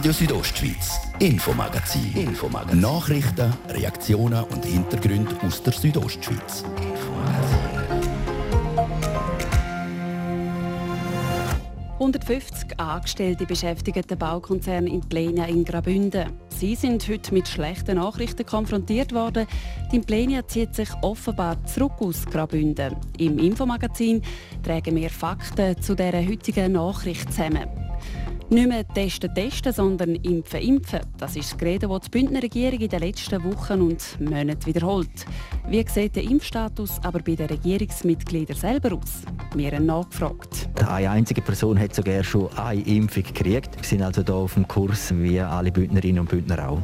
Radio Südostschweiz, Infomagazin. Infomagazin. Nachrichten, Reaktionen und Hintergründe aus der Südostschweiz. 150 Angestellte beschäftigen den Baukonzern in Plenia in Graubünden. Sie sind heute mit schlechten Nachrichten konfrontiert worden. Die Plenia zieht sich offenbar zurück aus Graubünden. Im Infomagazin tragen wir Fakten zu dieser heutigen Nachricht zusammen. Nicht mehr testen, testen, sondern impfen, impfen. Das ist das Gerede, das die Bündner Regierung in den letzten Wochen und Monaten wiederholt. Wie sieht der Impfstatus aber bei den Regierungsmitgliedern selber aus? Wir haben nachgefragt. Eine einzige Person hat sogar schon eine Impfung gekriegt. Wir sind also hier auf dem Kurs, wie alle Bündnerinnen und Bündner auch.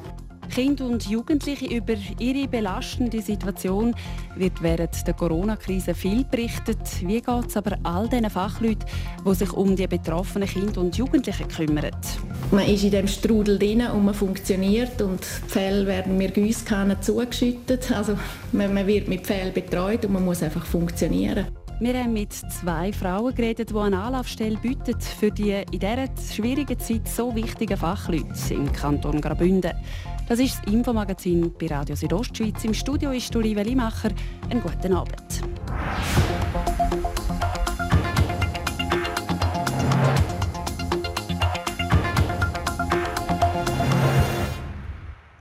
Kinder und Jugendliche über ihre belastende Situation wird während der Corona-Krise viel berichtet. Wie geht es aber all diesen Fachleuten, die sich um die betroffenen Kinder und Jugendlichen kümmern? Man ist in dem Strudel drin und man funktioniert und die Fälle werden mir Gießkannen zugeschüttet. Also man, man wird mit Fällen betreut und man muss einfach funktionieren. Wir haben mit zwei Frauen geredet, die eine Anlaufstelle bieten für die in dieser schwierigen Zeit so wichtigen Fachleute im Kanton Graubünden. Das ist das Infomagazin bei Radio Südostschweiz. Im Studio ist Olive Limacher. Einen guten Abend.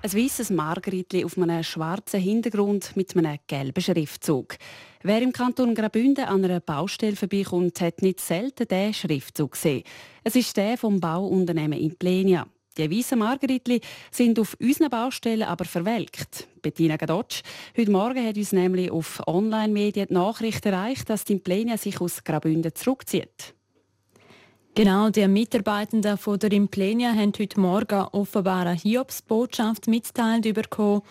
Ein weißes Margritli auf einem schwarzen Hintergrund mit einem gelben Schriftzug. Wer im Kanton Graubünden an einer Baustelle vorbeikommt, hat nicht selten diesen Schriftzug gesehen. Es ist der vom Bauunternehmen in Plenia. Die weißen Margeritli sind auf unseren Baustellen aber verwelkt. Bettina Gadotsch. Heute Morgen hat uns nämlich auf Online-Medien die Nachricht erreicht, dass die Implenia sich aus Graubünden zurückzieht. Genau, die Mitarbeitenden von der Implenia haben heute Morgen offenbar eine Hiobsbotschaft mitgeteilt bekommen.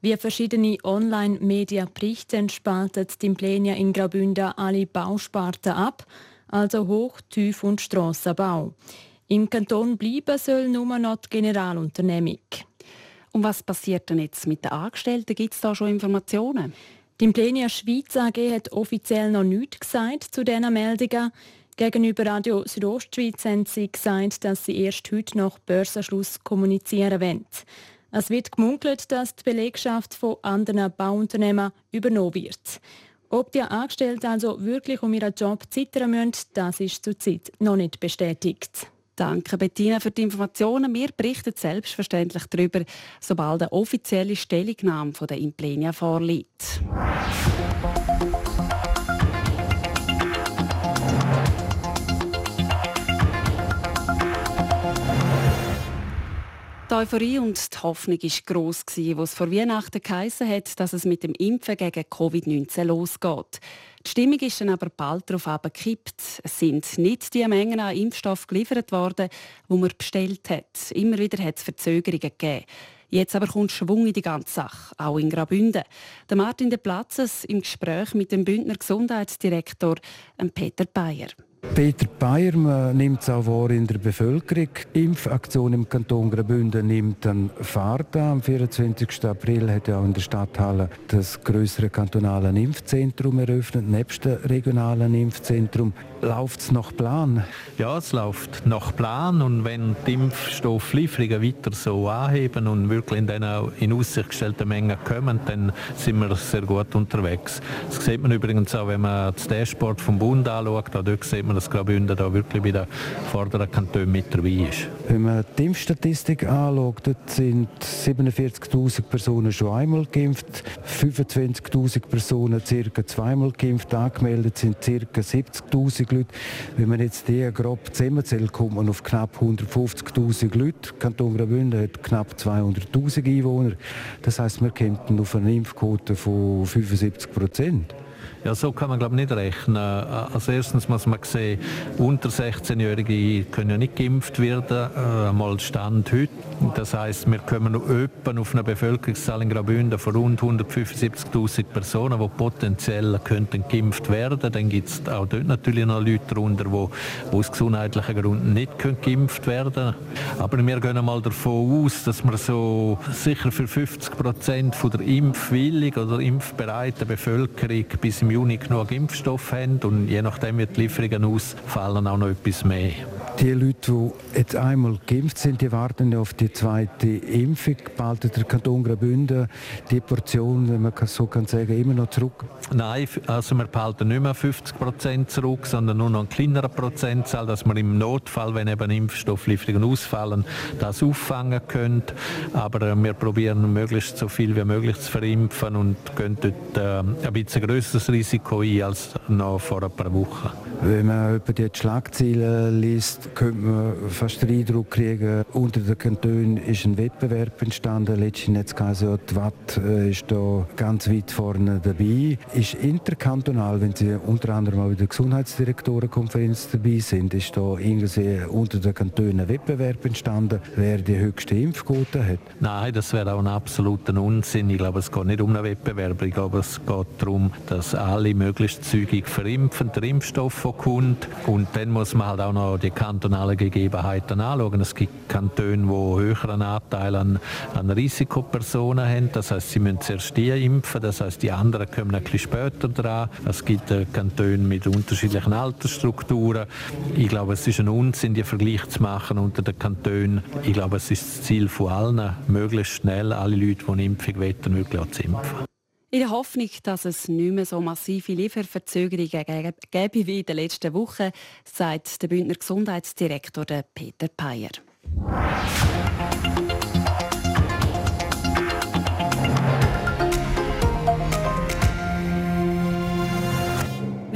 Wie verschiedene Online-Medien berichten, spaltet die Implenia in Graubünden alle Bausparten ab, also Hoch-, Tief- und Strassenbau. Im Kanton bleiben soll nur noch die Generalunternehmung. Und was passiert denn jetzt mit den Angestellten? Gibt es da schon Informationen? Die Implenia Schweiz AG hat offiziell noch nichts gesagt zu diesen Meldungen. Gegenüber Radio Südostschweiz haben sie gesagt, dass sie erst heute nach Börsenschluss kommunizieren wollen. Es wird gemunkelt, dass die Belegschaft von anderen Bauunternehmen übernommen wird. Ob die Angestellten also wirklich um ihren Job zittern müssen, das ist zurzeit noch nicht bestätigt. Danke Bettina für die Informationen. Wir berichten selbstverständlich darüber, sobald eine offizielle Stellungnahme von der Implenia vorliegt. Euphorie und die Hoffnung war gross, als es vor Weihnachten geheissen hat, dass es mit dem Impfen gegen Covid-19 losgeht. Die Stimmung ist dann aber bald darauf gekippt. Es sind nicht die Mengen an Impfstoff geliefert worden, die man bestellt hat. Immer wieder hat es Verzögerungen gegeben. Jetzt aber kommt Schwung in die ganze Sache, auch in Graubünden. Der Martin de Platzes im Gespräch mit dem Bündner Gesundheitsdirektor Peter Bayer. Peter Bayer nimmt es auch wahr in der Bevölkerung. Die Impfaktion im Kanton Graubünden nimmt an Fahrt an. Am 24. April hat ja auch in der Stadthalle das größere kantonale Impfzentrum eröffnet, nebst dem regionalen Impfzentrum. Läuft es nach Plan? Ja, es läuft nach Plan und wenn die Impfstofflieferungen weiter so anheben und wirklich in den in Aussicht gestellten Mengen kommen, dann sind wir sehr gut unterwegs. Das sieht man übrigens auch, wenn man das Dashboard vom Bund anschaut. Auch dort sieht man, dass Graubünden da wirklich bei den vorderen Kantonen mit dabei ist. Wenn man die Impfstatistik anschaut, dort sind 47'000 Personen schon einmal geimpft, 25'000 Personen circa zweimal geimpft, angemeldet sind circa 70'000 Leute. Wenn man jetzt die grob zusammenzählt, kommt man auf knapp 150'000 Leute. Kanton Graubünden hat knapp 200'000 Einwohner. Das heißt, wir kämpfen auf eine Impfquote von 75 Prozent. Ja, so kann man glaube nicht rechnen. Als erstens muss man sehen, unter 16-Jährige können ja nicht geimpft werden, äh, mal Stand heute. Das heißt, wir kommen noch etwa auf eine Bevölkerungszahl in Graubünden von rund 175'000 Personen, die potenziell könnten geimpft werden. Dann gibt es auch dort natürlich noch Leute darunter, die, aus gesundheitlichen Gründen nicht können geimpft werden Aber wir gehen mal davon aus, dass wir so sicher für 50 Prozent der impfwilligen oder impfbereiten Bevölkerung bis im Juni genug Impfstoff haben und je nachdem, wie die Lieferungen ausfallen, auch noch etwas mehr. Die Leute, die jetzt einmal geimpft sind, die warten auf die zweite Impfung. Behalten der Kanton Graubünden die Portion, wenn man so kann sagen, immer noch zurück? Nein, also wir behalten nicht mehr 50 Prozent zurück, sondern nur noch eine kleinere Prozentzahl, dass wir im Notfall, wenn eben Impfstofflieferungen ausfallen, das auffangen können. Aber äh, wir probieren möglichst so viel wie möglich zu verimpfen und gehen dort äh, ein bisschen größeres Risiko ein als noch vor ein paar Wochen. Wenn man über die Schlagzeilen liest, könnte man fast den Eindruck kriegen, unter den Kantonen ist ein Wettbewerb entstanden. Letztens hat es geheißen, die Watt äh, ist da ganz weit vorne dabei. Ist interkantonal, wenn Sie unter anderem auch in der Gesundheitsdirektorenkonferenz dabei sind, ist da irgendwie unter den Kantonen ein Wettbewerb entstanden, wer die höchste Impfquote hat? Nein, das wäre auch ein absoluter Unsinn. Ich glaube, es geht nicht um einen Wettbewerb. Ich glaube, es geht darum, dass alle möglichst zügig verimpfen, der Impfstoff kommt. Und dann muss man halt auch noch die kantonalen Gegebenheiten anschauen. Es gibt Kantone, die höheren Anteil an, an Risikopersonen haben. Das heißt, sie müssen zuerst die impfen. Das heißt, die anderen kommen ein bisschen später dran. Es gibt äh, Kantone mit unterschiedlichen Altersstrukturen. Ich glaube, es ist ein Unsinn, die Vergleich zu machen unter den Kantonen. Ich glaube, es ist das Ziel von allen, möglichst schnell alle Leute, die eine Impfung wollen, wirklich zu impfen. In der Hoffnung, dass es nicht mehr so massive Lieferverzögerungen gäbe wie in den letzten Wochen, sagt der Bündner Gesundheitsdirektor Peter Peyer.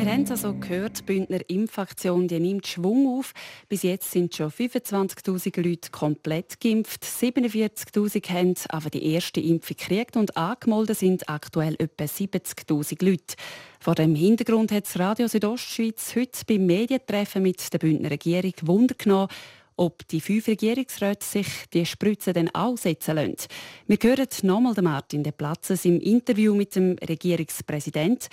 Wir haben es also gehört, die Bündner Impfaktion die nimmt Schwung auf. Bis jetzt sind schon 25'000 Leute komplett geimpft. 47'000 haben aber die erste Impfung gekriegt und angemeldet sind aktuell etwa 70'000 Leute. Vor dem Hintergrund hat das Radio Südostschweiz heute beim Medientreffen mit der Bündner Regierung Wunder genommen, ob die fünf Regierungsräte sich die Spritze dann auch setzen lassen. Wir hören nochmal Martin De Platzes im Interview mit dem Regierungspräsidenten.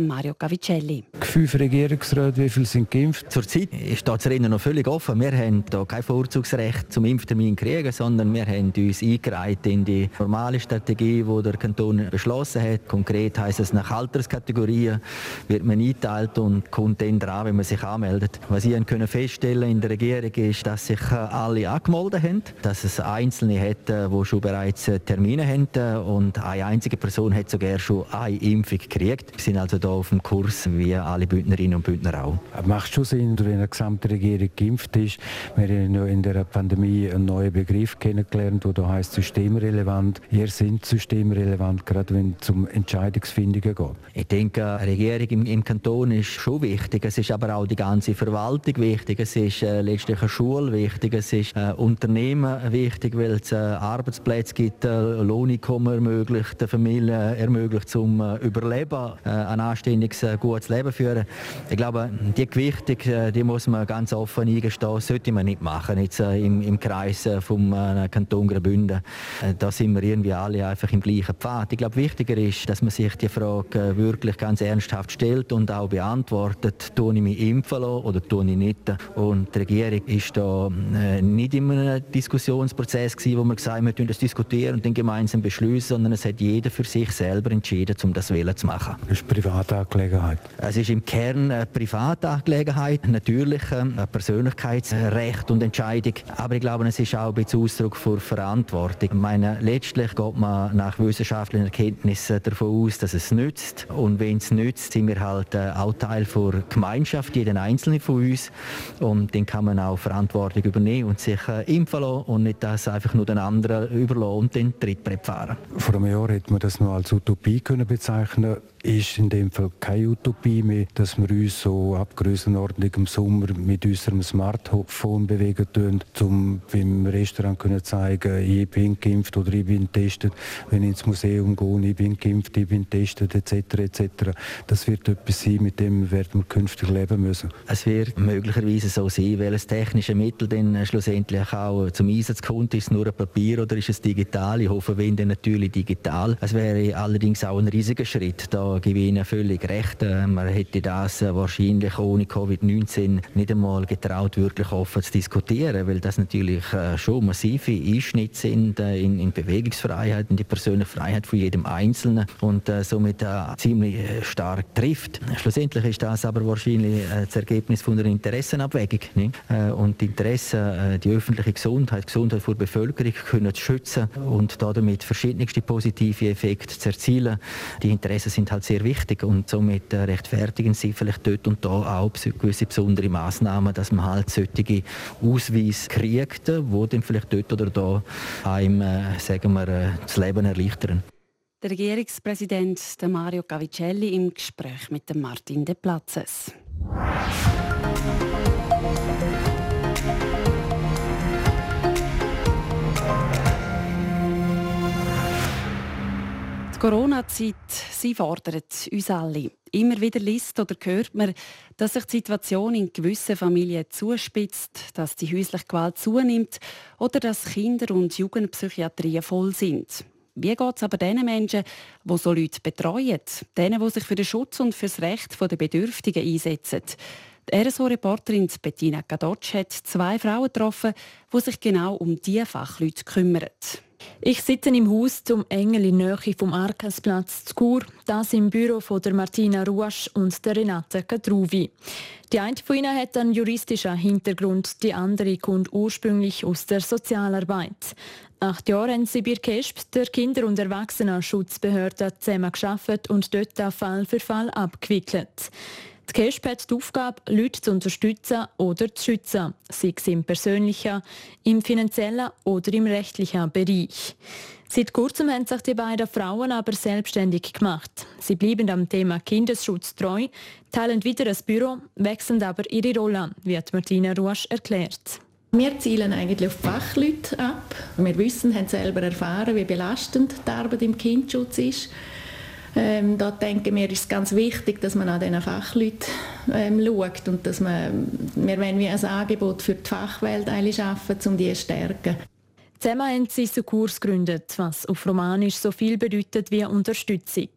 Mario Cavicelli. Fünf Regierungsräte, wie viele sind geimpft? Zurzeit ist das Rennen noch völlig offen. Wir haben hier kein Vorzugsrecht zum Impftermin kriegen, sondern wir haben uns eingereiht in die normale Strategie, die der Kanton beschlossen hat. Konkret heisst es nach Alterskategorien wird man eingeteilt und kommt dann dran, wenn man sich anmeldet. Was Sie können feststellen in der Regierung ist, dass sich alle angemeldet haben, dass es Einzelne hat, die schon bereits Termine haben und eine einzige Person hat sogar schon eine Impfung gekriegt. Wir sind also hier auf dem Kurs, wie alle Bündnerinnen und Bündner auch. Macht schon Sinn, wenn eine gesamte Regierung geimpft ist. Wir haben in der Pandemie einen neuen Begriff kennengelernt, der heißt systemrelevant. Ihr sind systemrelevant, gerade wenn es um Entscheidungsfindungen geht. Ich denke, eine Regierung im, im, Kanton ist schon wichtig. Es ist aber auch die ganze Verwaltung wichtig. Es ist äh, letztlich eine Schule wichtig. Es ist äh, Unternehmen wichtig, weil es äh, Arbeitsplätze gibt, äh, Lohneinkommen ermöglicht, der Familie ermöglicht zum äh, Überleben, äh, anständiges, äh, gutes Leben führen. Ich glaube, die Gewichtung, äh, die muss man ganz offen eingestehen, sollte man nicht machen, jetzt äh, im, im Kreis vom Kanton Graubünden. Da sind wir irgendwie alle einfach im gleichen Pfad. Ich glaube, wichtiger ist, dass man sich die Frage wirklich ganz ernsthaft stellt und auch beantwortet, tue ich mich impfen lassen oder tue ich nicht. Und die Regierung ist da nicht in einem Diskussionsprozess gewesen, wo man gesagt hat, wir das diskutieren und dann gemeinsam beschließen, sondern es hat jeder für sich selber entschieden, um das Willen zu machen. Das ist Privatangelegenheit? Es ist im Kern eine Privatangelegenheit, natürlich ähm, ein Persönlichkeitsrecht und Entscheidung, aber ich glaube, es ist auch ein bisschen Ausdruck für Verantwortung. Ich meine, letztlich geht man nach wissenschaftlichen Erkenntnissen davon aus, dass es nützt und wenn es nützt, sind wir halt äh, auch Teil der Gemeinschaft, jeden Einzelnen von uns und dann kann man auch Verantwortung übernehmen und sich äh, impfen lassen und nicht das einfach nur den anderen überlassen und den Trittbrett fahren. Vor einem Jahr hätte man das noch als Utopie können bezeichnen ist in dem Fall keine Utopie mehr, dass wir uns so ab Grössenordnung im Sommer mit unserem Smartphone bewegen tun, um beim Restaurant können zeigen, ich bin geimpft oder ich bin getestet. Wenn ich ins Museum gehe, ich bin geimpft, ich bin getestet etc. etc. Das wird etwas sein, mit dem werden wir künftig leben müssen. Es wird möglicherweise so sein, das technische Mittel dann schlussendlich auch zum Einsatz kommt. Ist es nur ein Papier oder ist es digital? Ich hoffe, wenn dann natürlich digital. Es wäre allerdings auch ein riesiger Schritt, da da gebe ich Ihnen völlig recht. Äh, man hätte das äh, wahrscheinlich ohne Covid-19 nicht einmal getraut, wirklich offen zu diskutieren, weil das natürlich schon massive Einschnitte sind in, in Bewegungsfreiheit, in die persönliche Freiheit von jedem Einzelnen und somit ziemlich stark trifft. Schlussendlich ist das aber wahrscheinlich das Ergebnis von einer Interessenabwägung. Nicht? Und die Interessen, die öffentliche Gesundheit, die Gesundheit der Bevölkerung können zu schützen und damit verschiedenste positive Effekte zu erzielen. Die Interessen sind halt sehr wichtig und somit äh, rechtfertigen sie vielleicht dort und da auch gewisse besondere Maßnahmen, dass man halt solche Ausweise kriegt, wo dann vielleicht dort oder da einem, äh, sagen wir, äh, das Leben erleichtern. Der Regierungspräsident Mario Cavicelli im Gespräch mit Martin De Platzes. Die Corona-Zeit, sie fordert uns alle. Immer wieder liest oder hört man, dass sich die Situation in gewissen Familien zuspitzt, dass die häusliche Gewalt zunimmt oder dass Kinder- und Jugendpsychiatrien voll sind. Wie geht es aber den Menschen, die so Leute betreuen, denen, die sich für den Schutz und für das Recht der Bedürftigen einsetzen? Die RSO-Reporterin Bettina Gadotsch hat zwei Frauen getroffen, die sich genau um diese Fachleute kümmern. Ich sitze im Haus zum Engel in Nähe vom Arkasplatz zu Chur, das im Büro von der Martina Ruasch und der Renate Kadruvi. Die eine von ihnen hat einen juristischen Hintergrund, die andere kommt ursprünglich aus der Sozialarbeit. Acht Jahre haben sie bei KESP, der Kinder- und Erwachsenenschutzbehörde, zusammen geschafft und dort Fall für Fall abgewickelt. Die KESP hat die Aufgabe, Leute zu unterstützen oder zu schützen, sei es im persönlichen, im finanziellen oder im rechtlichen Bereich. Seit kurzem haben sich die beiden Frauen aber selbstständig gemacht. Sie bleiben am Thema Kindesschutz treu, teilen wieder ein Büro, wechseln aber ihre Rolle, wie Martina Ruasch erklärt. Wir zielen eigentlich auf Fachleute ab. Wir wissen, haben selber erfahren, wie belastend die Arbeit im Kindschutz ist. Ähm, da denken wir, ist es ganz wichtig, dass man an diesen Fachleuten ähm, schaut und dass man, wir wollen wie ein Angebot für die Fachwelt schaffen, um die zu stärken. Zusammen haben sie so Kurs gegründet, was auf Romanisch so viel bedeutet wie Unterstützung.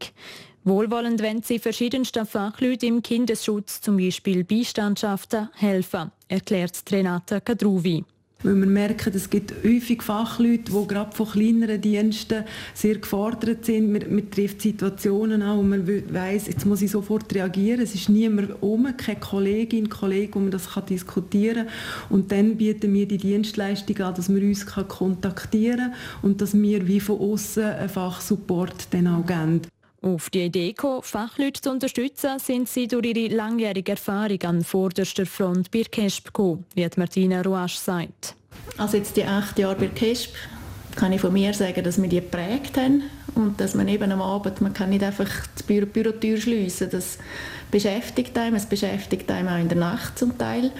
Wohlwollend wenn sie verschiedensten Fachleute im Kindesschutz, zum Beispiel Beistandschaften, helfen, erklärt Renata Kadruvi. Weil wir merken, es gibt häufig Fachleute, die gerade von kleineren Diensten sehr gefordert sind. Man, man trifft Situationen an, wo man weiss, jetzt muss ich sofort reagieren. Es ist niemand um, keine Kollegin, Kollege, wo man das kann diskutieren kann. Und dann bieten wir die Dienstleistung an, dass man uns kann kontaktieren kann und dass wir wie von außen einen Fachsupport dann auch geben. Auf die Idee gekommen, Fachleute zu unterstützen, sind sie durch ihre langjährige Erfahrung an vorderster Front bei KESP gekommen, wie Martina Ruasch sagt. Also jetzt die acht Jahre bei KESP kann ich von mir sagen, dass wir die geprägt haben und dass man eben am Abend, man kann nicht einfach die Büro Bürotür schliessen. Das beschäftigt einem, es beschäftigt einem auch in der Nacht zum Teil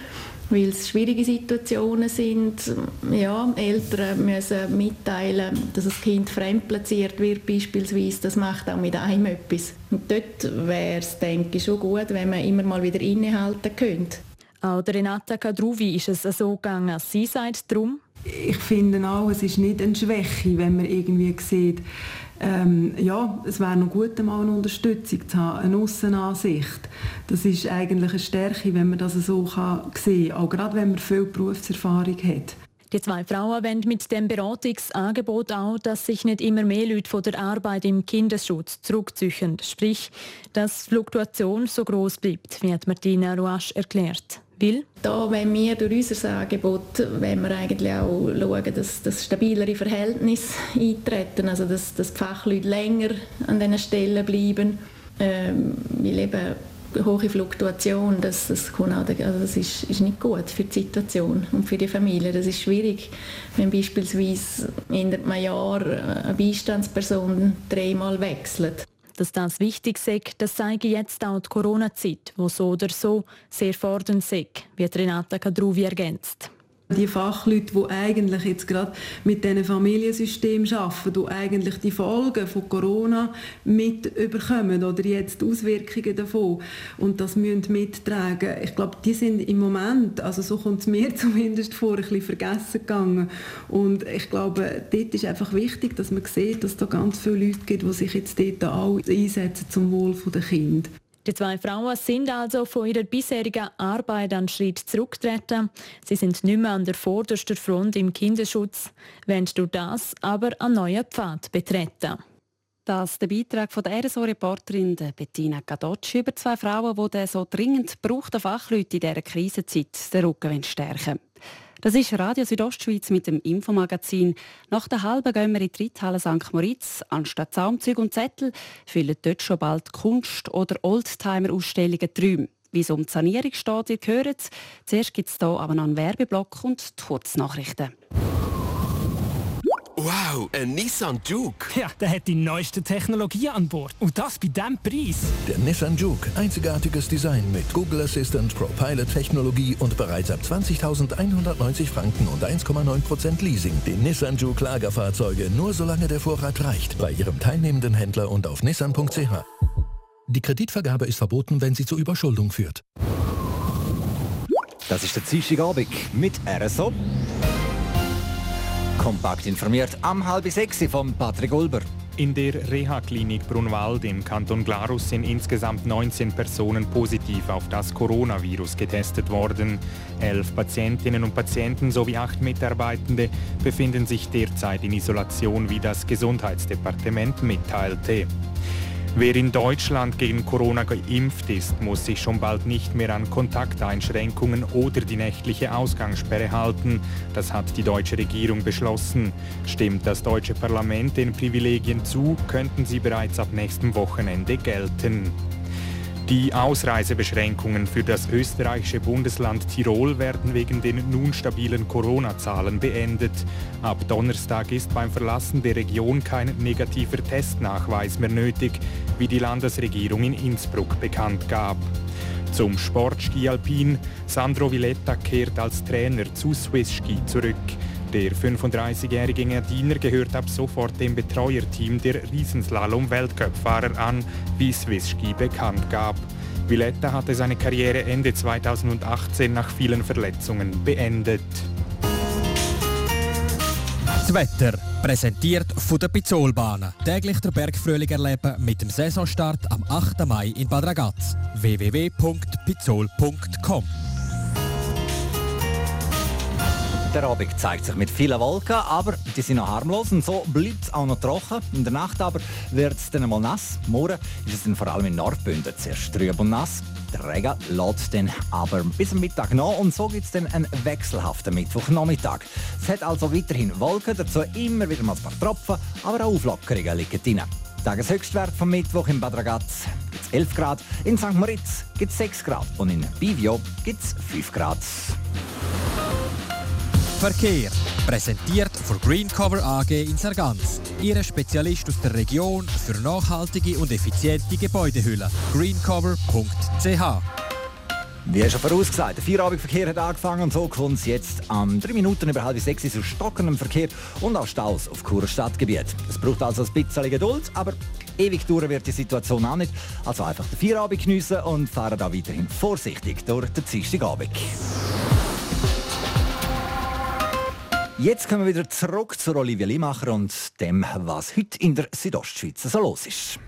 weil es schwierige Situationen sind. Ja, Eltern müssen mitteilen, dass das Kind fremdplatziert wird beispielsweise. Das macht auch mit einem etwas. Und dort wäre es, denke ich, schon gut, wenn man immer mal wieder innehalten könnte. Auch der Renata Kadruvi ist es so gegangen. Sie sagt darum, ich finde auch, es ist nicht eine Schwäche, wenn man irgendwie sieht, ähm, ja, es wäre noch gut, mal eine Unterstützung zu haben, eine Aussenansicht. Das ist eigentlich eine Stärke, wenn man das so kann sehen kann, auch gerade wenn man viel Berufserfahrung hat. Die zwei Frauen wollen mit dem Beratungsangebot auch, dass sich nicht immer mehr Leute von der Arbeit im Kindesschutz zurückziehen. Sprich, dass die Fluktuation so groß bleibt, wie Martina Ruasch erklärt. Will? Da wenn wir durch unser Angebot wenn wir eigentlich auch schauen, dass, dass stabilere Verhältnisse eintreten, also dass, dass die Fachleute länger an diesen Stellen bleiben. Ähm, weil eben hohe Fluktuation, das, das, auch, also das ist, ist, nicht gut für die Situation und für die Familie. Das ist schwierig, wenn beispielsweise in einem Jahr eine Beistandsperson dreimal wechselt. Dass das wichtig sei, das zeige jetzt auch die Corona-Zeit, wo so oder so sehr fordernd sei, wie Renata Kadruvi ergänzt. Die Fachleute, die eigentlich jetzt gerade mit diesen Familiensystemen arbeiten, die eigentlich die Folgen von Corona mit überkommen oder jetzt die Auswirkungen davon und das müssen mittragen. Ich glaube, die sind im Moment, also so kommt es mir zumindest vor, ein bisschen vergessen gegangen. Und ich glaube, dort ist einfach wichtig, dass man sieht, dass da ganz viele Leute gibt, die sich jetzt dort auch einsetzen zum Wohl der Kinder. Die zwei Frauen sind also von ihrer bisherigen Arbeit einen Schritt zurückgetreten. Sie sind nicht mehr an der vordersten Front im Kinderschutz, wollen durch das aber einen neuen Pfad betreten. Das der Beitrag von der RSO-Reporterin Bettina Gadocci über zwei Frauen, die den so dringend gebrauchten Fachleute in dieser Krisenzeit den Rücken stärken wollen. Das ist Radio Südostschweiz mit dem Infomagazin. Nach der halben gehen wir in die Reithalle St. Moritz. Anstatt Zaumzüge und Zettel füllen dort schon bald Kunst- oder Oldtimer-Ausstellungen Träume. Wie es um die Sanierung steht, ihr hört es. Zuerst gibt es hier aber noch einen Werbeblock und die Kurznachrichten. Wow, ein Nissan Juke. Ja, der hat die neueste Technologie an Bord. Und das bei diesem Preis. Der Nissan Juke. Einzigartiges Design mit Google Assistant, ProPilot-Technologie und bereits ab 20.190 Franken und 1,9% Leasing. Die Nissan Juke Lagerfahrzeuge nur solange der Vorrat reicht. Bei Ihrem teilnehmenden Händler und auf nissan.ch. Die Kreditvergabe ist verboten, wenn sie zur Überschuldung führt. Das ist der Dienstagabend mit RSO. Kompakt informiert am halb sechs von Patrick Ulber. In der Reha-Klinik Brunwald im Kanton Glarus sind insgesamt 19 Personen positiv auf das Coronavirus getestet worden. Elf Patientinnen und Patienten sowie acht Mitarbeitende befinden sich derzeit in Isolation, wie das Gesundheitsdepartement mitteilte. Wer in Deutschland gegen Corona geimpft ist, muss sich schon bald nicht mehr an Kontakteinschränkungen oder die nächtliche Ausgangssperre halten. Das hat die deutsche Regierung beschlossen. Stimmt das deutsche Parlament den Privilegien zu, könnten sie bereits ab nächstem Wochenende gelten. Die Ausreisebeschränkungen für das österreichische Bundesland Tirol werden wegen den nun stabilen Corona-Zahlen beendet. Ab Donnerstag ist beim Verlassen der Region kein negativer Testnachweis mehr nötig, wie die Landesregierung in Innsbruck bekannt gab. Zum Sportski Alpin. Sandro Villetta kehrt als Trainer zu Swiss Ski zurück. Der 35-jährige Gardiner gehört ab sofort dem Betreuerteam der Riesenslalom-Weltcup-Fahrer an, wie Swiss Ski bekannt gab. Villetta hatte seine Karriere Ende 2018 nach vielen Verletzungen beendet. Das Wetter, präsentiert von der Pizzolbahn. Täglich der Bergfrühling erleben mit dem Saisonstart am 8. Mai in Bad Ragaz. www.pizzol.com Der Abend zeigt sich mit vielen Wolken, aber die sind noch harmlos und so bleibt es auch noch trocken. In der Nacht aber wird es dann mal nass. Morgen ist es dann vor allem in Nordbünden zuerst trüb und nass. Der Regen lädt dann aber bis am Mittag nach und so gibt es dann einen wechselhaften Mittwochnachmittag. Es hat also weiterhin Wolken, dazu immer wieder mal ein paar Tropfen, aber auch Auflockerungen liegen drin. Tageshöchstwert vom Mittwoch in Bad Ragaz gibt es 11 Grad, in St. Moritz gibt es 6 Grad und in Bivio gibt es 5 Grad. Verkehr. Präsentiert von Greencover AG in Sargans. Ihre Spezialist aus der Region für nachhaltige und effiziente Gebäudehüllen. greencover.ch wie schon vorausgesagt, der Feierabendverkehr hat angefangen und so kommt es jetzt am um 3 Minuten über halb sechs zu stockendem Verkehr und auch Staus auf Churer Stadtgebiet. Es braucht also ein bisschen Geduld, aber ewig dauern wird die Situation auch nicht. Also einfach den Feierabend geniessen und fahren da weiterhin vorsichtig durch den Dienstagabend. Jetzt kommen wir wieder zurück zu Olivia Limacher und dem, was heute in der Südostschweiz so los ist.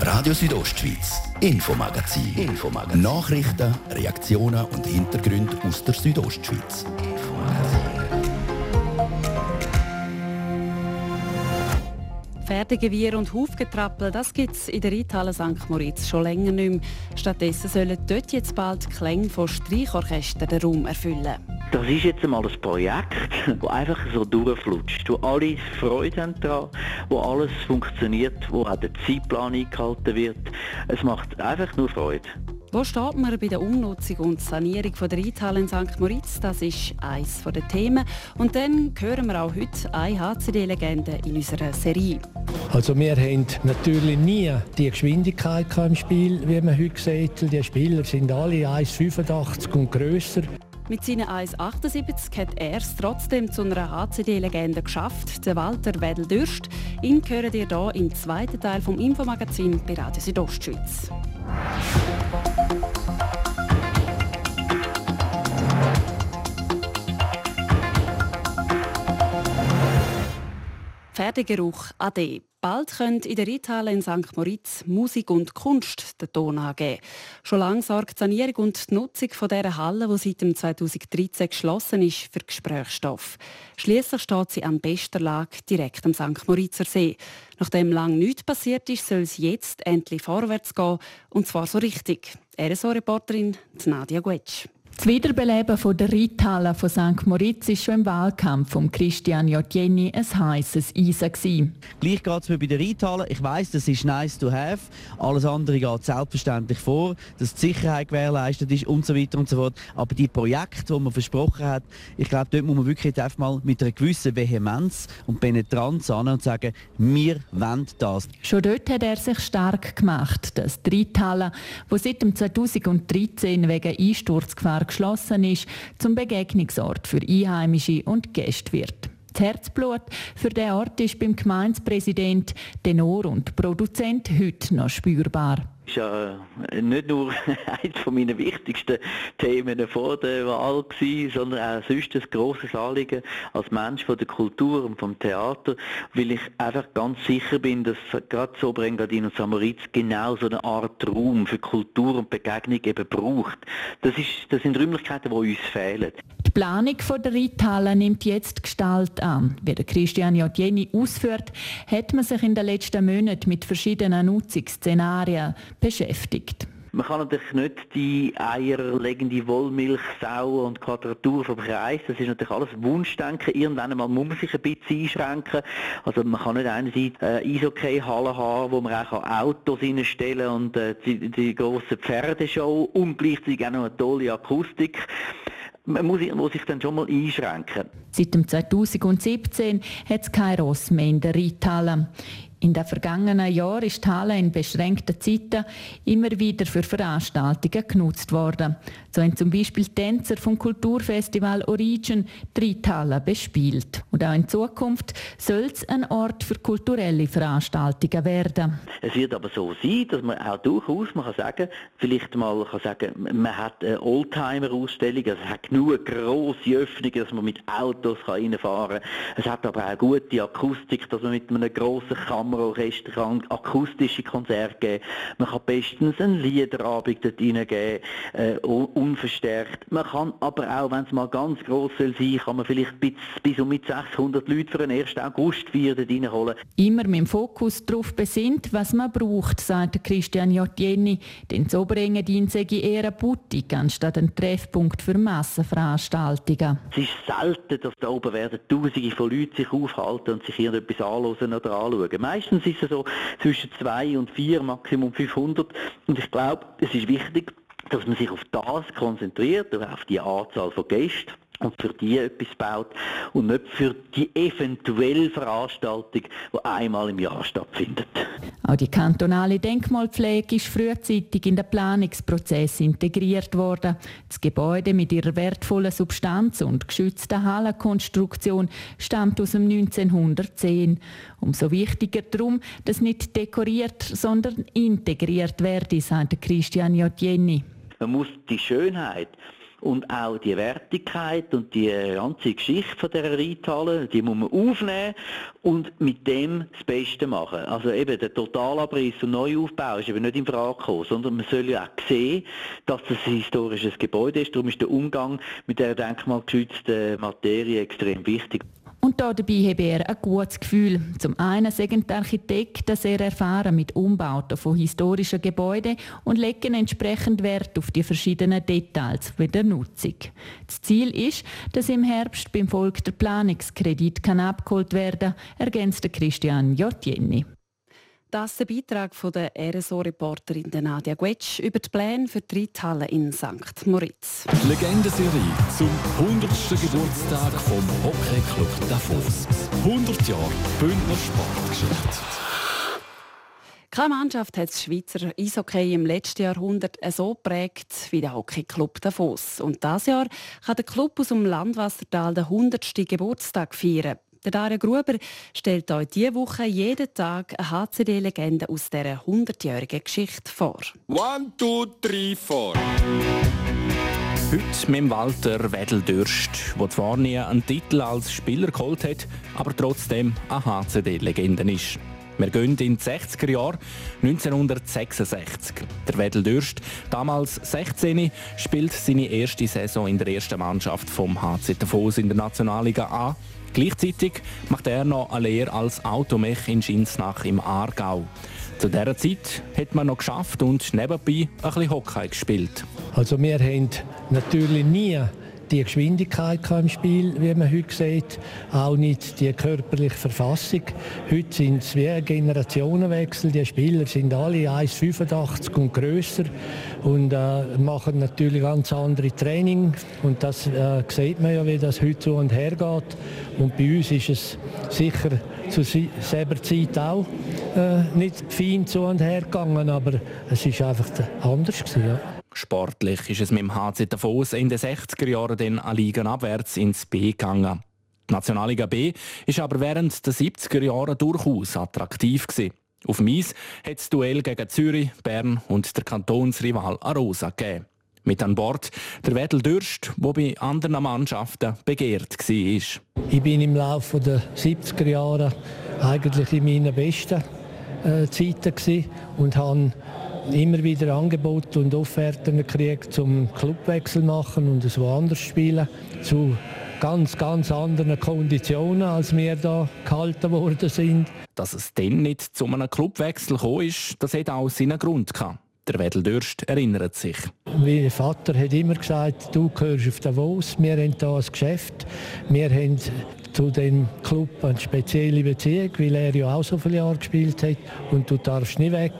Radio Südostschweiz, Infomagazin. Infomagazin. Nachrichten, Reaktionen und Hintergründe aus der Südostschweiz. Pferdegewirr und Hufgetrappel, das gibt es in der Reithalle St. Moritz schon länger nicht mehr. Stattdessen sollen dort jetzt bald Klänge von Streichorchestern den Raum erfüllen. Das ist jetzt einmal ein Projekt, das einfach so durchflutscht, wo alle Freude haben daran, wo alles funktioniert, wo auch der Zeitplan eingehalten wird. Es macht einfach nur Freude. Wo steht man bei der Umnutzung und Sanierung von der Reithalle in St. Moritz? Das ist eines der Themen. Und dann hören wir auch heute eine HCD-Legende in unserer Serie. Also wir haben natürlich nie die Geschwindigkeit im Spiel, wie man heute sieht. Die Spieler sind alle 1,85 und grösser. Mit seinen 1,78 hat er es trotzdem zu einer HCD-Legende geschafft, der Walter Wedel-Dürst. Ihn hören ihr hier im zweiten Teil vom Infomagazin bei Radio Südostschweiz. Pferdegeruch AD. Bald können in der Reithalle in St. Moritz Musik und Kunst den Ton angeben. Schon lange sorgt die Sanierung und die Nutzung dieser Halle, die seit 2013 geschlossen ist, für Gesprächsstoff. Schließlich steht sie an bester Lage direkt am St. Moritzer See. Nachdem lange nichts passiert ist, soll es jetzt endlich vorwärts gehen. Und zwar so richtig. RSO-Reporterin Nadia Guetsch. Das Wiederbeleben von der Reithalle von St. Moritz war schon im Wahlkampf von Christian Jotjeni ein heißes Eisen. Gleich geht es mir bei der Reithalle. Ich weiss, das ist nice to have. Alles andere geht selbstverständlich vor, dass die Sicherheit gewährleistet ist und so weiter und so fort. Aber die Projekte, die man versprochen hat, ich glaube, dort muss man wirklich einfach mal mit einer gewissen Vehemenz und Penetranz an und sagen, wir wollen das. Schon dort hat er sich stark gemacht, dass die Reithalle, die seit 2013 wegen Einsturzgefahr geschlossen ist, zum Begegnungsort für Einheimische und Gäste wird. Das Herzblut für den Ort ist beim Gemeindepräsident, Tenor und Produzent heute noch spürbar ist ja äh, nicht nur eines meiner wichtigsten Themen vor der Wahl gewesen, sondern auch sonst ein grosses Anliegen als Mensch von der Kultur und vom Theater, weil ich einfach ganz sicher bin, dass gerade so Brengadin und Samoritz genau so eine Art Raum für Kultur und Begegnung eben braucht. Das, ist, das sind Räumlichkeiten, die uns fehlen. Die Planung der Reithalle nimmt jetzt Gestalt an. Wie der Christian Jotjeni ausführt, hat man sich in den letzten Monaten mit verschiedenen Nutzungsszenarien beschäftigt. Man kann natürlich nicht die eierlegende Wollmilchsau und Quadratur vom Kreis, das ist natürlich alles Wunschdenken. Irgendwann einmal muss man sich ein bisschen einschränken. Also man kann nicht einerseits äh, Eishockey-Hallen haben, wo man auch Autos reinstellen und äh, die, die grosse Pferdeshow und gleichzeitig auch noch eine tolle Akustik man muss, sich dann schon mal einschränken. Seit 2017 hat es kein Ross mehr in der Reithalle. In den vergangenen Jahren ist die Halle in beschränkten Zeiten immer wieder für Veranstaltungen genutzt worden. So haben zum Beispiel Tänzer vom Kulturfestival Origin die Halle bespielt. Und auch in Zukunft soll es ein Ort für kulturelle Veranstaltungen werden. Es wird aber so sein, dass man auch durchaus man kann sagen, vielleicht mal kann sagen, man hat eine Oldtimer-Ausstellung, also es hat genug grosse Öffnungen, dass man mit Autos reinfahren kann. Es hat aber auch gute Akustik, dass man mit einem grossen Kammer Kammerorchester kann akustische Konzerte geben. Man kann bestens einen Liederabend dort reingeben, äh, unverstärkt. Man kann aber auch, wenn es mal ganz gross soll sein, kann man vielleicht bis, bis um mit 600 Leute für den 1. August feiern dort reinholen. Immer mit dem Fokus darauf besinnt, was man braucht, sagt Christian Jottieni. Denn so bringen die sei eher eine Boutique anstatt ein Treffpunkt für Massenveranstaltungen. Es ist selten, dass da oben werden Tausende von Leuten sich aufhalten und sich irgendetwas anhören oder anschauen. Meistens ist es so zwischen 2 und 4, Maximum 500. Und ich glaube, es ist wichtig, dass man sich auf das konzentriert, auf die Anzahl von Gästen und für die etwas baut und nicht für die eventuelle Veranstaltung, die einmal im Jahr stattfindet. Auch die kantonale Denkmalpflege ist frühzeitig in den Planungsprozess integriert worden. Das Gebäude mit ihrer wertvollen Substanz und geschützten Hallenkonstruktion stammt aus dem 1910. Umso wichtiger darum, dass nicht dekoriert, sondern integriert werde, sagte Christian Jotjeni. Man muss die Schönheit und auch die Wertigkeit und die ganze Geschichte von dieser Reithalle, die muss man aufnehmen und mit dem das Beste machen. Also eben der Totalabriss und Neuaufbau ist eben nicht in Frage gekommen, sondern man soll ja auch sehen, dass das ein historisches Gebäude ist. Darum ist der Umgang mit der denkmalgeschützten Materie extrem wichtig. Und dabei habe er ein gutes Gefühl. Zum einen sagen die Architekten sehr erfahren mit Umbauten von historischen Gebäuden und legen entsprechend Wert auf die verschiedenen Details bei der Nutzung. Das Ziel ist, dass im Herbst beim Volk der Planungskredit kann abgeholt werden kann, ergänzt Christian Jotjenni. Das ist der Beitrag von der RSO-Reporterin Nadia Guetsch über die Pläne für die Reithalle in St. Moritz. Die Legendenserie zum 100. Geburtstag vom Hockeyclub Davos. 100 Jahre Bündner Sportgeschichte. Keine Mannschaft hat das Schweizer Eishockey im letzten Jahrhundert so geprägt wie der Hockeyclub Davos. Und dieses Jahr kann der Club aus dem Landwassertal den 100. Geburtstag feiern. Der Dario Gruber stellt euch diese Woche jeden Tag eine HCD-Legende aus dieser 100-jährigen Geschichte vor. One, two, three, four. Heute mit Walter Wedeldürst, der zwar nie einen Titel als Spieler geholt hat, aber trotzdem eine HCD-Legende ist. Wir gehen in die 60er Jahre 1966. Der Wedeldürst, damals 16, spielt seine erste Saison in der ersten Mannschaft vom HC Davos in der Nationalliga A Gleichzeitig macht er noch eine Lehre als Automech in Schinsnach im Aargau. Zu dieser Zeit hat man noch geschafft und nebenbei ein bisschen Hockey gespielt. Also wir haben natürlich nie die Geschwindigkeit im Spiel, wie man heute sieht, auch nicht die körperliche Verfassung. Heute sind es wie ein Generationenwechsel. Die Spieler sind alle 1,85 und grösser und äh, machen natürlich ganz andere Training. Und das äh, sieht man ja, wie das heute so und her geht. Und bei uns ist es sicher zu selber Zeit auch äh, nicht fein zu und her gegangen, aber es ist einfach anders gewesen, ja. Sportlich ist es mit dem HC Davos in den 60er Jahren dann an Ligen abwärts ins B gegangen. Die Nationalliga B ist aber während der 70er Jahre durchaus attraktiv gewesen. Auf Mies hat es Duell gegen Zürich, Bern und der Kantonsrival Arosa gegeben. Mit an Bord der Wedel Dürst, der bei anderen Mannschaften begehrt war. Ich bin im Laufe der 70er Jahre eigentlich in meinen besten äh, Zeiten und habe immer wieder Angebote und Offerten gekriegt, zum Clubwechsel machen und es woanders spielen. Zu ganz, ganz anderen Konditionen, als wir da gehalten worden sind. Dass es dann nicht zu einem Clubwechsel gekommen ist, das hat auch seinen Grund gehabt. Der Wedel Dürst erinnert sich. Mein Vater hat immer gesagt, du gehörst auf Davos, wir haben hier ein Geschäft, wir haben zu dem Club eine spezielle Beziehung, weil er ja auch so viele Jahre gespielt hat und du darfst nicht weg.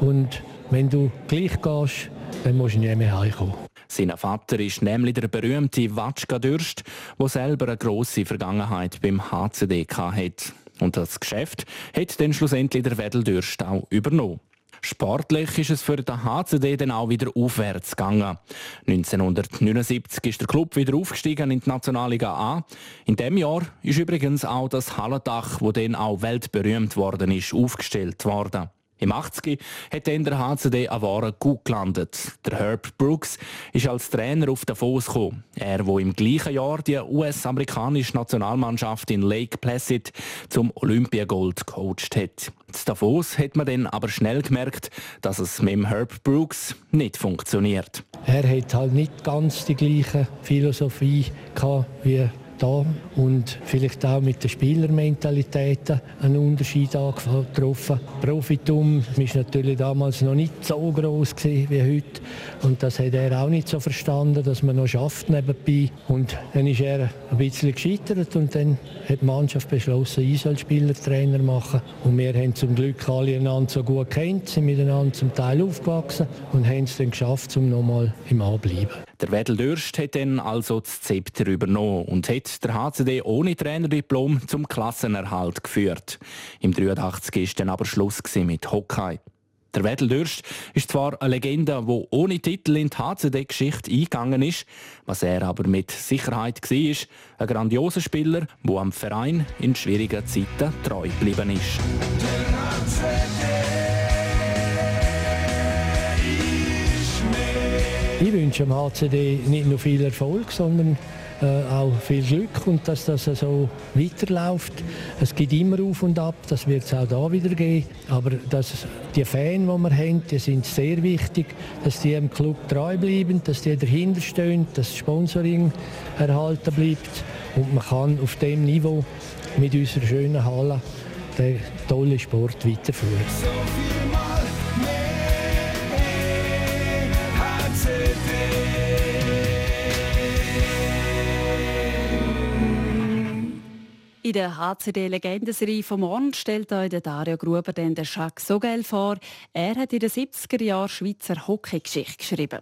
Und wenn du gleich gehst, dann musst du nie mehr heimkommen. Sein Vater ist nämlich der berühmte Watschka Dürst, der selber eine grosse Vergangenheit beim HCD hat. Und das Geschäft hat dann schlussendlich der Wedel Dürst auch übernommen. Sportlich ist es für den HCD dann auch wieder aufwärts gegangen. 1979 ist der Club wieder aufgestiegen in die Nationalliga A. In dem Jahr ist übrigens auch das Hallendach, wo dann auch weltberühmt worden ist, aufgestellt worden. Im 80 hat dann der HCD an Waren gut gelandet. Der Herb Brooks ist als Trainer auf Davos gekommen. Er, wo im gleichen Jahr die US-amerikanische Nationalmannschaft in Lake Placid zum Olympiagold coacht hat. In Davos hat man dann aber schnell gemerkt, dass es mit dem Herb Brooks nicht funktioniert. Er hat halt nicht ganz die gleiche Philosophie gehabt wie da und vielleicht auch mit der Spielermentalität einen Unterschied getroffen. Profitum war natürlich damals noch nicht so groß wie heute und das hat er auch nicht so verstanden, dass man noch schafft nebenbei. Und dann ist er ein bisschen gescheitert und dann hat die Mannschaft beschlossen, ich soll Spielertrainer machen. Und wir haben zum Glück alle einander so gut kennt, sind miteinander zum Teil aufgewachsen und haben es dann geschafft, um nochmal im A bleiben. Der Wedel Dürst hat dann also das Zepter übernommen und hat der HCD ohne Trainerdiplom zum Klassenerhalt geführt. Im 83 ist dann aber Schluss mit Hockey. Der Wedel Dürst ist zwar eine Legende, die ohne Titel in die HCD-Geschichte eingegangen ist, was er aber mit Sicherheit war, ein grandioser Spieler, der am Verein in schwierigen Zeiten treu geblieben ist. Ich wünsche dem HCD nicht nur viel Erfolg, sondern äh, auch viel Glück und dass das so weiterläuft. Es geht immer auf und ab, das wird es auch da wieder geben. Aber dass die Fans, die wir haben, die sind sehr wichtig, dass die im Club treu bleiben, dass die dahinter stehen, dass das Sponsoring erhalten bleibt und man kann auf dem Niveau mit unserer schönen Halle den tollen Sport weiterführen. In der HCD-Legendenserie vom morgen stellt euch Dario Gruber den Jacques Sogel vor. Er hat in den 70er Jahren Schweizer Hockeygeschichte geschrieben.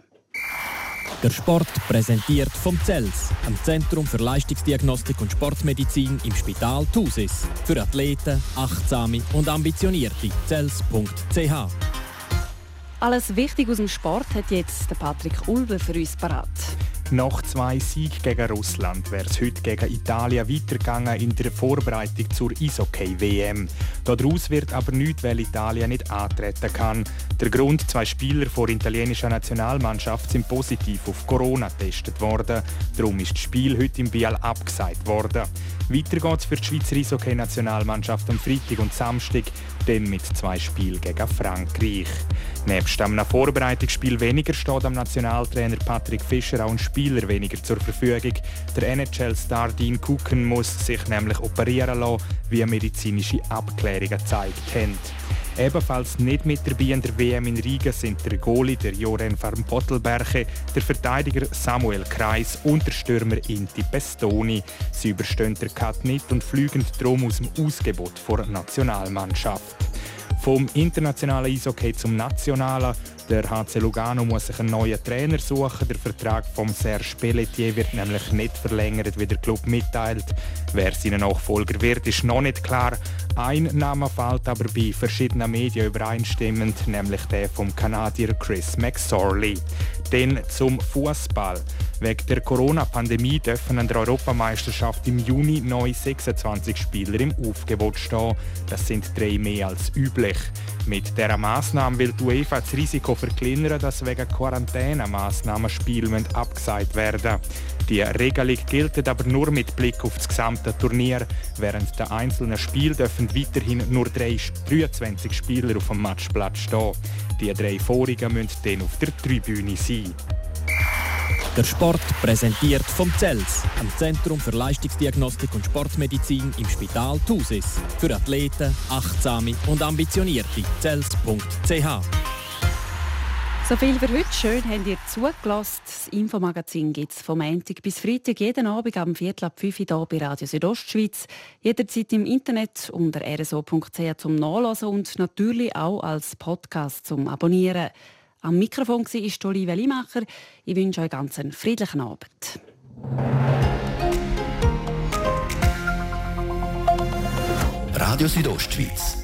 Der Sport präsentiert vom CELS, am Zentrum für Leistungsdiagnostik und Sportmedizin im Spital Thusis. Für Athleten, Achtsame und Ambitionierte. CELS.ch Alles wichtig aus dem Sport hat jetzt Patrick Ulber für uns parat. Nach zwei Siegen gegen Russland wäre es heute gegen Italien weitergegangen in der Vorbereitung zur Eishockey-WM. Daraus wird aber nichts, weil Italien nicht antreten kann. Der Grund, zwei Spieler vor italienischer Nationalmannschaft sind positiv auf Corona getestet worden. Darum ist das Spiel heute im Bial abgesagt worden. Weiter geht es für die Schweizer Eishockey-Nationalmannschaft am Freitag und Samstag, dann mit zwei Spielen gegen Frankreich. Nebst einem Vorbereitungsspiel weniger steht am Nationaltrainer Patrick Fischer auch ein Spieler weniger zur Verfügung. Der NHL-Star Dean Cooken muss sich nämlich operieren lassen, wie medizinische Abklärungen gezeigt haben. Ebenfalls nicht mit dabei in der WM in Riga sind der Goalie der Joren van Pottelberche, der Verteidiger Samuel Kreis und der Stürmer Inti Pestoni. Sie überstehen der Cut nicht und fliegen darum aus dem Ausgebot vor Nationalmannschaft. Vom internationalen Eishockey zum nationalen. Der HC Lugano muss sich einen neuen Trainer suchen. Der Vertrag von Serge Pelletier wird nämlich nicht verlängert, wie der Club mitteilt. Wer sein Nachfolger wird, ist noch nicht klar. Ein Name fällt aber bei verschiedenen Medien übereinstimmend, nämlich der vom Kanadier Chris McSorley. Dann zum Fußball. Wegen der Corona-Pandemie dürfen an der Europameisterschaft im Juni neu 26 Spieler im Aufgebot stehen. Das sind drei mehr als üblich. Mit dieser Maßnahme will die UEFA das Risiko verkleinern, dass wegen Quarantänemaßnahmen Spiele abgesagt werden Die Regelung gilt aber nur mit Blick auf das gesamte Turnier. Während der einzelnen Spiele dürfen weiterhin nur 23 Spieler auf dem Matchplatz stehen. Die drei vorigen müssen dann auf der Tribüne sein. Der Sport präsentiert vom CELS, am Zentrum für Leistungsdiagnostik und Sportmedizin im Spital Thusis. Für Athleten, Achtsame und Ambitionierte. CELS.ch so viel für heute. Schön habt ihr zugelassen. Das Infomagazin gibt es vom Montag bis Freitag jeden Abend am Viertel ab 5 Uhr hier bei Radio Südostschweiz. Jederzeit im Internet unter rso.ch zum Nachlesen und natürlich auch als Podcast zum Abonnieren. Am Mikrofon war Olivia Limacher. Ich wünsche euch ganz einen friedlichen Abend. Radio Südostschweiz,